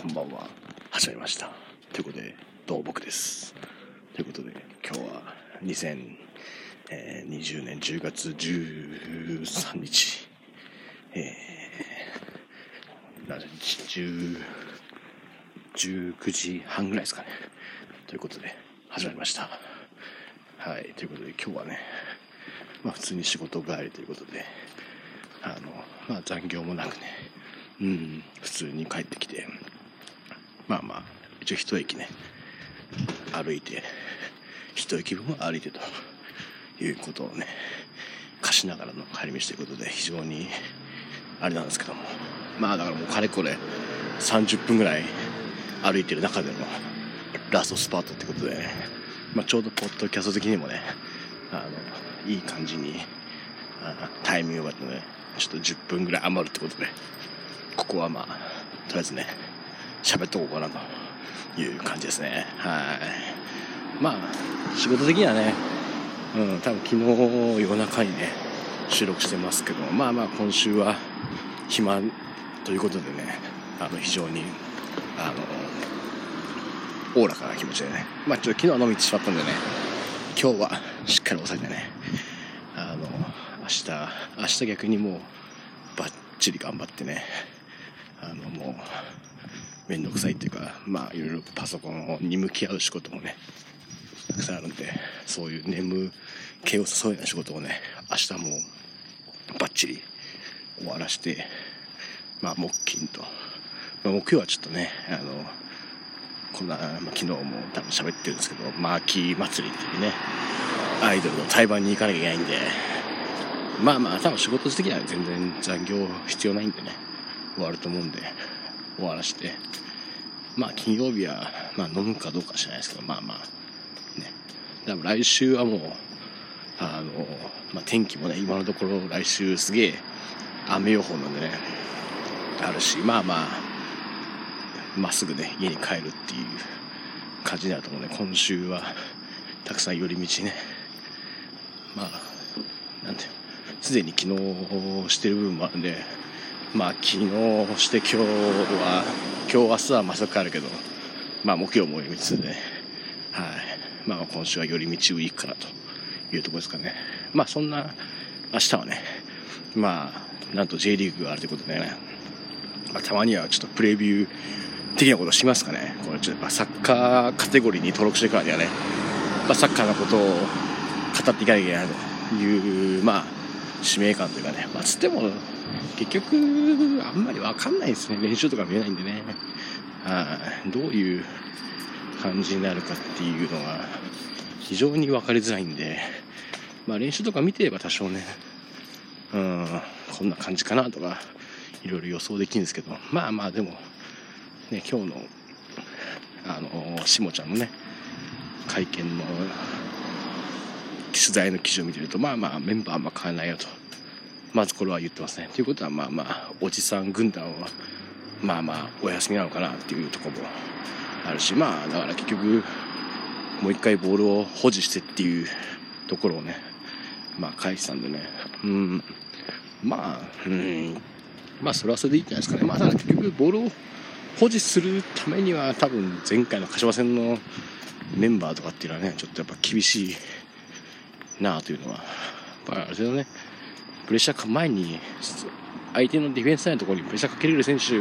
こんばんは。始まりました。ということでどうも僕です。ということで今日は2020年10月13日。えー、10 19時半ぐらいですかね。ということで始まりました。はいということで今日はねまあ普通に仕事帰りということであのまあ残業もなくねうん普通に帰ってきてまあまあ一応一駅ね歩いて一駅分は歩いてということをね貸しながらの帰り道ということで非常にあれなんですけども。まあだからもうかれこれ30分ぐらい歩いてる中でのラストスパートってことで、ね、まあ、ちょうどポッドキャスト的にもねあのいい感じにあタイミングがねちょっと10分ぐらい余るってことでここはまあとりあえずね喋っとこうかなという感じですね。はい。まあ仕事的にはねうん多分昨日夜中にね収録してますけどまあまあ今週は暇ということでねあの非常にあのおおらかな気持ちでねまあちょっと昨日飲みてしまったんでね今日はしっかり抑えてねあの明日明日逆にもうバッチリ頑張ってねあのもう面倒くさいっていうかまあいろいろパソコンに向き合う仕事もねたくさんあるんでそういう眠気を誘うような仕事をね明日もバッチリ終わらしてまあ木金と、まあ、木曜はちょっとねあのこんな、まあ、昨日も多分喋ってるんですけどマーキー祭りっていうねアイドルの対バンに行かなきゃいけないんでまあまあ多分仕事的には全然残業必要ないんでね終わると思うんで終わらしてまあ金曜日は、まあ、飲むかどうか知らないですけどまあまあね。多分来週はもうあの、まあ、天気もね今のところ来週すげえ雨予報なんでねあるしまあまあまっすぐね家に帰るっていう感じになると思うね。今週はたくさん寄り道ね。まあなんてすでに昨日してる部分もあるんでまあ昨日そして今日は今日明日はまさかあるけどまあ木曜も寄り道で、はい。まあ今週は寄り道ウィークかなというところですかね。まあそんな明日はねまあなんと J リーグがあるということでね、まあ、たまにはちょっとプレビュー的なことしますかね。これちょっとサッカーカテゴリーに登録してからにはね、まあ、サッカーのことを語っていかなきゃいけないというまあ使命感というかね、まあ、つっても結局あんまり分かんないですね。練習とか見えないんでね。あどういう感じになるかっていうのが非常に分かりづらいんで、まあ、練習とか見てれば多少ねうんこんな感じかなとかいろいろ予想できるんですけど。まあまあでもね今日のあのしもちゃんのね会見の取材の記事を見てるとまあまあメンバーあんま変わらないよと。まずこれは言ってますね。ということはまあまあおじさん軍団はまあまあお休みなのかなっていうところもあるしまあだから結局もう一回ボールを保持してっていうところをねまあ返したんでね。うん。まあうん。まあそれはそれでいいんじゃないですかね。まあだ結局ボールを保持するためには多分前回の柏戦のメンバーとかっていうのはねちょっとやっぱ厳しいなあというのはやっぱあれだね。プレッシャー前に相手のディフェンスラインのところにプレッシャーかけれる選手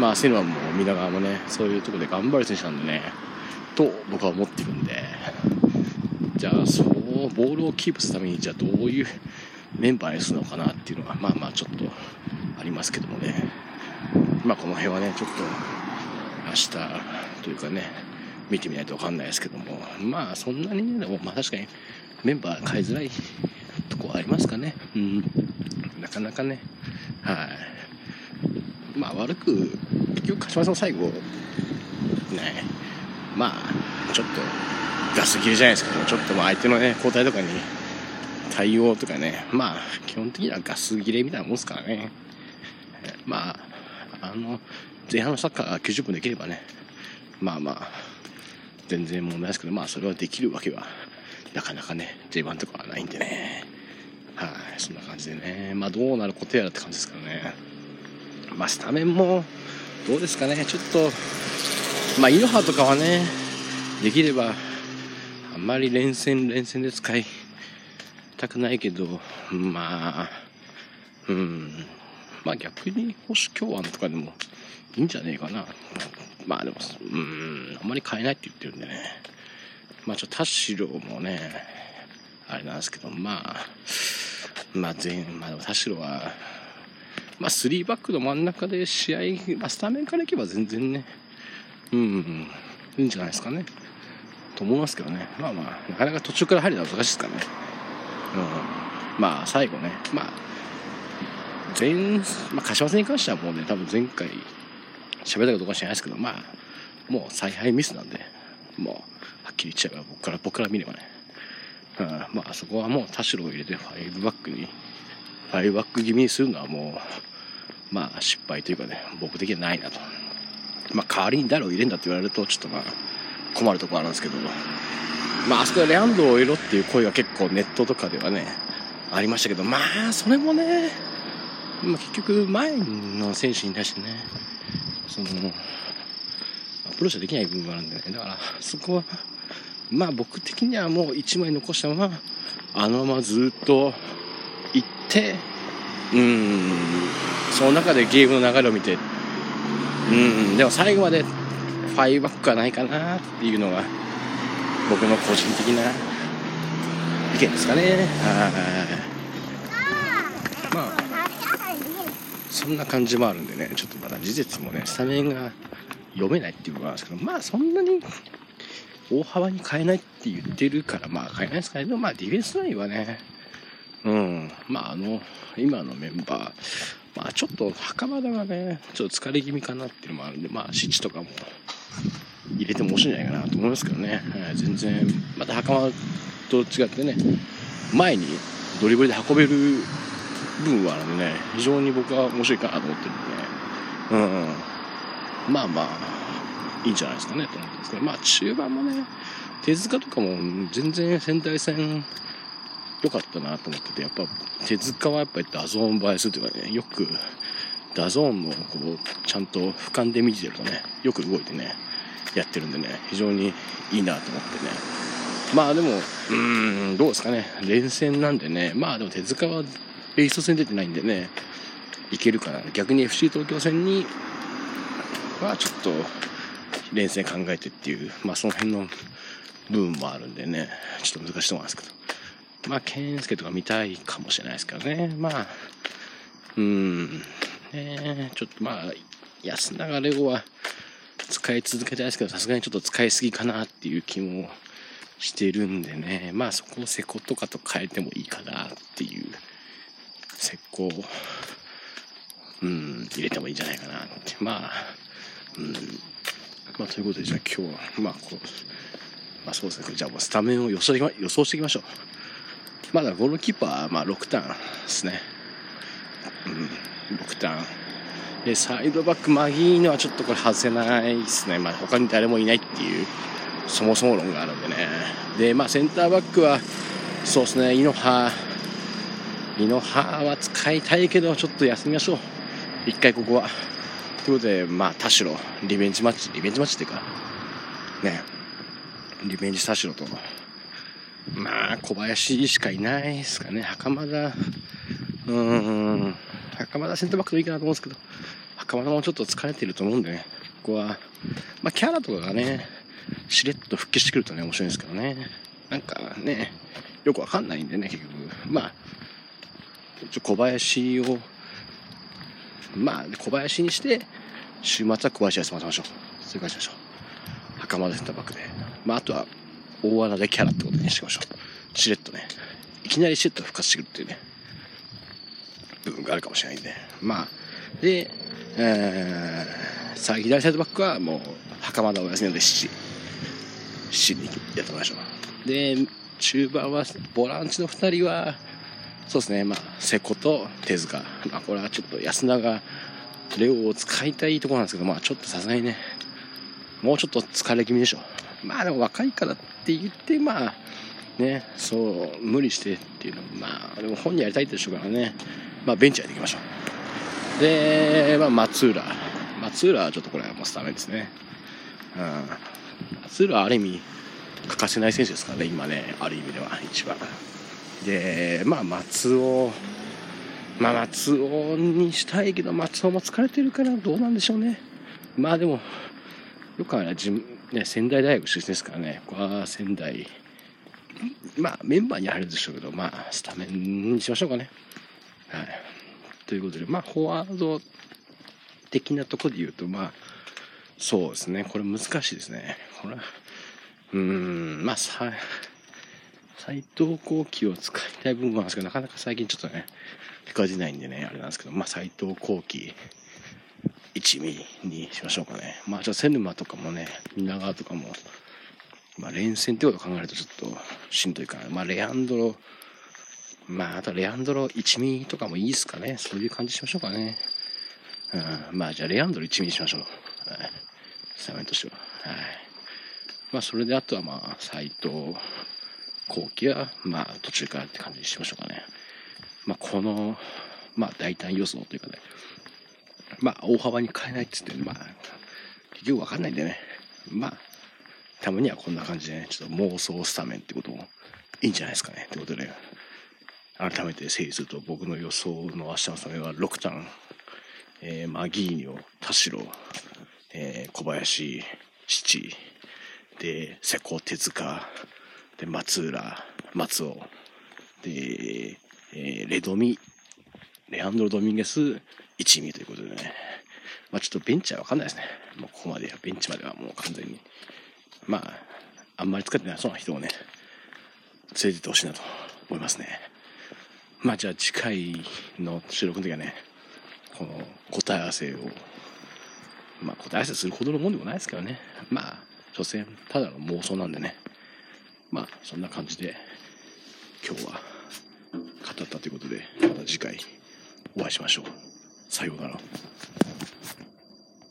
まあセノアも皆川もねそういうところで頑張る選手なんでねと僕は思ってるんで。じゃあそうボールをキープするためにじゃあどういうメンバーにするのかなっていうのはまあまあちょっとありますけどもね。まあこの辺はねちょっと明日というかね見てみないと分かんないですけども。まあそんなにねでもまあ確かにメンバー変えづらいありますかね。うん。なかなかね。はい。まあ悪く、結局、柏さん最後、ね、まあ、ちょっと、ガス切れじゃないですけど、ちょっとまあ相手のね、交代とかに対応とかね、まあ、基本的にはガス切れみたいなもんですからね。まあ、あの、前半のサッカーが90分できればね、まあまあ、全然問題ですけど、まあそれはできるわけは、なかなかね、J1 とかはないんでね。はい、そんな感じでね、まあ、どうなることやらって感じですからね、まあ、スタメンもどうですかね。ちょっとまあイノハとかはねできればあんまり連戦連戦で使いたくないけどまあうん。まあ逆に星京湾とかでもいいんじゃねえかな。まあでもうん。あんまり買えないって言ってるんでね。まあちょっと田代もねあれなんですけどまあまあ全まあでも田代はまあ3バックの真ん中で試合、まあ、スタメンからいけば全然ねうん、うんいいんじゃないですかね。と思いますけどね。まあまあなかなか途中から入るのは難しいですからね。うんまあ最後ね。まあ前、まあ、柏戦に関してはもうね多分前回喋ったことか知らないですけどまあもう采配ミスなんでもうはっきり言っちゃえば僕から僕から見ればね、うん、まあそこはもう田代を入れて5バックに5バック気味にするのはもうまあ失敗というかね僕的にはないなと。まあ代わりに誰を入れるんだって言われるとちょっとまあ困るところあるんですけど。まああそこでレアンドを入れろっていう声が結構ネットとかではねありましたけど。まあそれもね、まあ、結局前の選手に対してねそのアプローチはできない部分があるんでね。だからそこはまあ僕的にはもう1枚残したままあのままずっと行ってうんその中でゲームの流れを見てうんでも最後まで5バックはないかなっていうのが僕の個人的な意見ですかね。はい。まあそんな感じもあるんでねちょっとまだ事実もねスタメンが読めないっていう部分なんですけどまあそんなに大幅に変えないって言ってるからまあ変えないですかねでもまあディフェンスラインはねうん。まああの今のメンバーまあちょっと袴田がねちょっと疲れ気味かなっていうのもあるんでまあシッチとかも入れても面白いんじゃないかなと思いますけどね、はい、全然また袴と違ってね前にドリブルで運べる部分はあるんでね非常に僕は面白いかなと思ってるんでね、うん、まあまあいいんじゃないですかねと思ってますけどまあ中盤もね手塚とかも全然仙台戦良かったなと思っててやっぱ手塚はやっぱり DAZN 映えするというかねよくDAZN のこうちゃんと俯瞰で見てるとねよく動いてねやってるんでね非常にいいなと思ってね。まあでもうんどうですかね。連戦なんでねまあでも手塚はベイスト戦出てないんでねいけるかな。逆に FC 東京戦にはちょっと連戦考えてっていうまあその辺の部分もあるんでねちょっと難しいと思いますけど。まあ健介とか見たいかもしれないですけどね。まあうん。ねちょっとまあ安永レオは使い続けたいですけどさすがにちょっと使いすぎかなっていう気もしてるんでね。まあそこをセコとかと変えてもいいかなっていう石膏うん入れてもいいんじゃないかなって。まあうん。まあということでじゃあ今日はまあこうまあそうですね。じゃあもうスタメンを予想予想していきましょう。まだゴールキーパーはまあ6ターンですね。うん6ターンでサイドバックマギーノはちょっとこれ外せないですね、まあ、他に誰もいないっていうそもそも論があるんでね。でまあセンターバックはそうですね。イノハイノハは使いたいけどちょっと休みましょう。一回ここは。ということでまあ田代リベンジマッチリベンジマッチっていうかねリベンジ田代とまあ小林しかいないですかね。袴田うーん袴田センターバックでいいかなと思うんですけど袴田もちょっと疲れてると思うんでねここはまあキャラとかがねしれっと復帰してくるとね面白いんですけどね。なんかねよくわかんないんでね結局。まあちょ小林をまあ小林にして週末は小林休ませましょう。そういう感じでしょう。袴田センターバックで。まああとは大穴でキャラってことにしましょう。しれっとね。いきなりしれっと復活してくるっていうね。部分があるかもしれないんで。まあで、えー、さあ左サイドバックはもう袴田お休みなんで7 7にやってもらいましょう。で中盤はボランチの2人はそうですね。まあ瀬古と手塚まあこれはちょっと安永レオを使いたいところなんですけどまあちょっとさすがにねもうちょっと疲れ気味でしょまあでも若いからって言ってまあねそう無理してっていうのまあでも本人やりたいでしょうからね。まあベンチやっていきましょう。で、まあ、松浦。松浦はちょっとこれはもうスタメンですね。うん。松浦はある意味、欠かせない選手ですからね、今ね、ある意味では一番。で、まあ、松尾、まあ、松尾にしたいけど、松尾も疲れてるからどうなんでしょうね。まあでも、よくあれ、ね、仙台大学出身ですからね、ここは仙台、まあメンバーに入るでしょうけど、まあスタメンにしましょうかね。はい。ということで、まあフォワード的なところで言うと、まあ、そうですね、これ難しいですね。これうーん、まあさ、斎藤幸輝を使いたい部分はあるんですけど、なかなか最近ちょっとね、手かじないんでね、あれなんですけど、まあ斎藤幸輝、一味にしましょうかね。まあ、じゃあ、瀬沼とかもね、皆川とかも、まあ、連戦ってことを考えるとちょっとしんどいかな。まあ、レアンドロ、まあ、あとレアンドロ一味とかもいいですかね。そういう感じしましょうかね。うん、まあ、じゃあ、レアンドロ一味にしましょう。はい。スタメンとしては。はい。まあ、それであとはまあ、斎藤後期は、まあ、途中からって感じにしましょうかね。まあ、この、まあ、大胆予想というかね、まあ、大幅に変えないっつって、まあ、結局わかんないんでね。まあ、たまにはこんな感じでね、ちょっと妄想スタメンってこともいいんじゃないですかね。ってことで、改めて整理すると、僕の予想の明日のスタメンは、6タン、えー、マギーニョ、田代、えー、小林、七、で、瀬古手塚、で、松浦、松尾、で、えー、レドミ、レアンドロ・ドミンゲス、一味ということでね。まあちょっとベンチはわかんないですね。もうここまでベンチまではもう完全に。まあ、あんまり使ってないそうな人をね、連れてってほしいなと思いますね。まあじゃあ次回の収録の時はね、この答え合わせを、まあ答え合わせするほどのもんでもないですけどね。まあ、所詮ただの妄想なんでね。まあそんな感じで今日は語ったということで、また次回お会いしましょう。さようなら。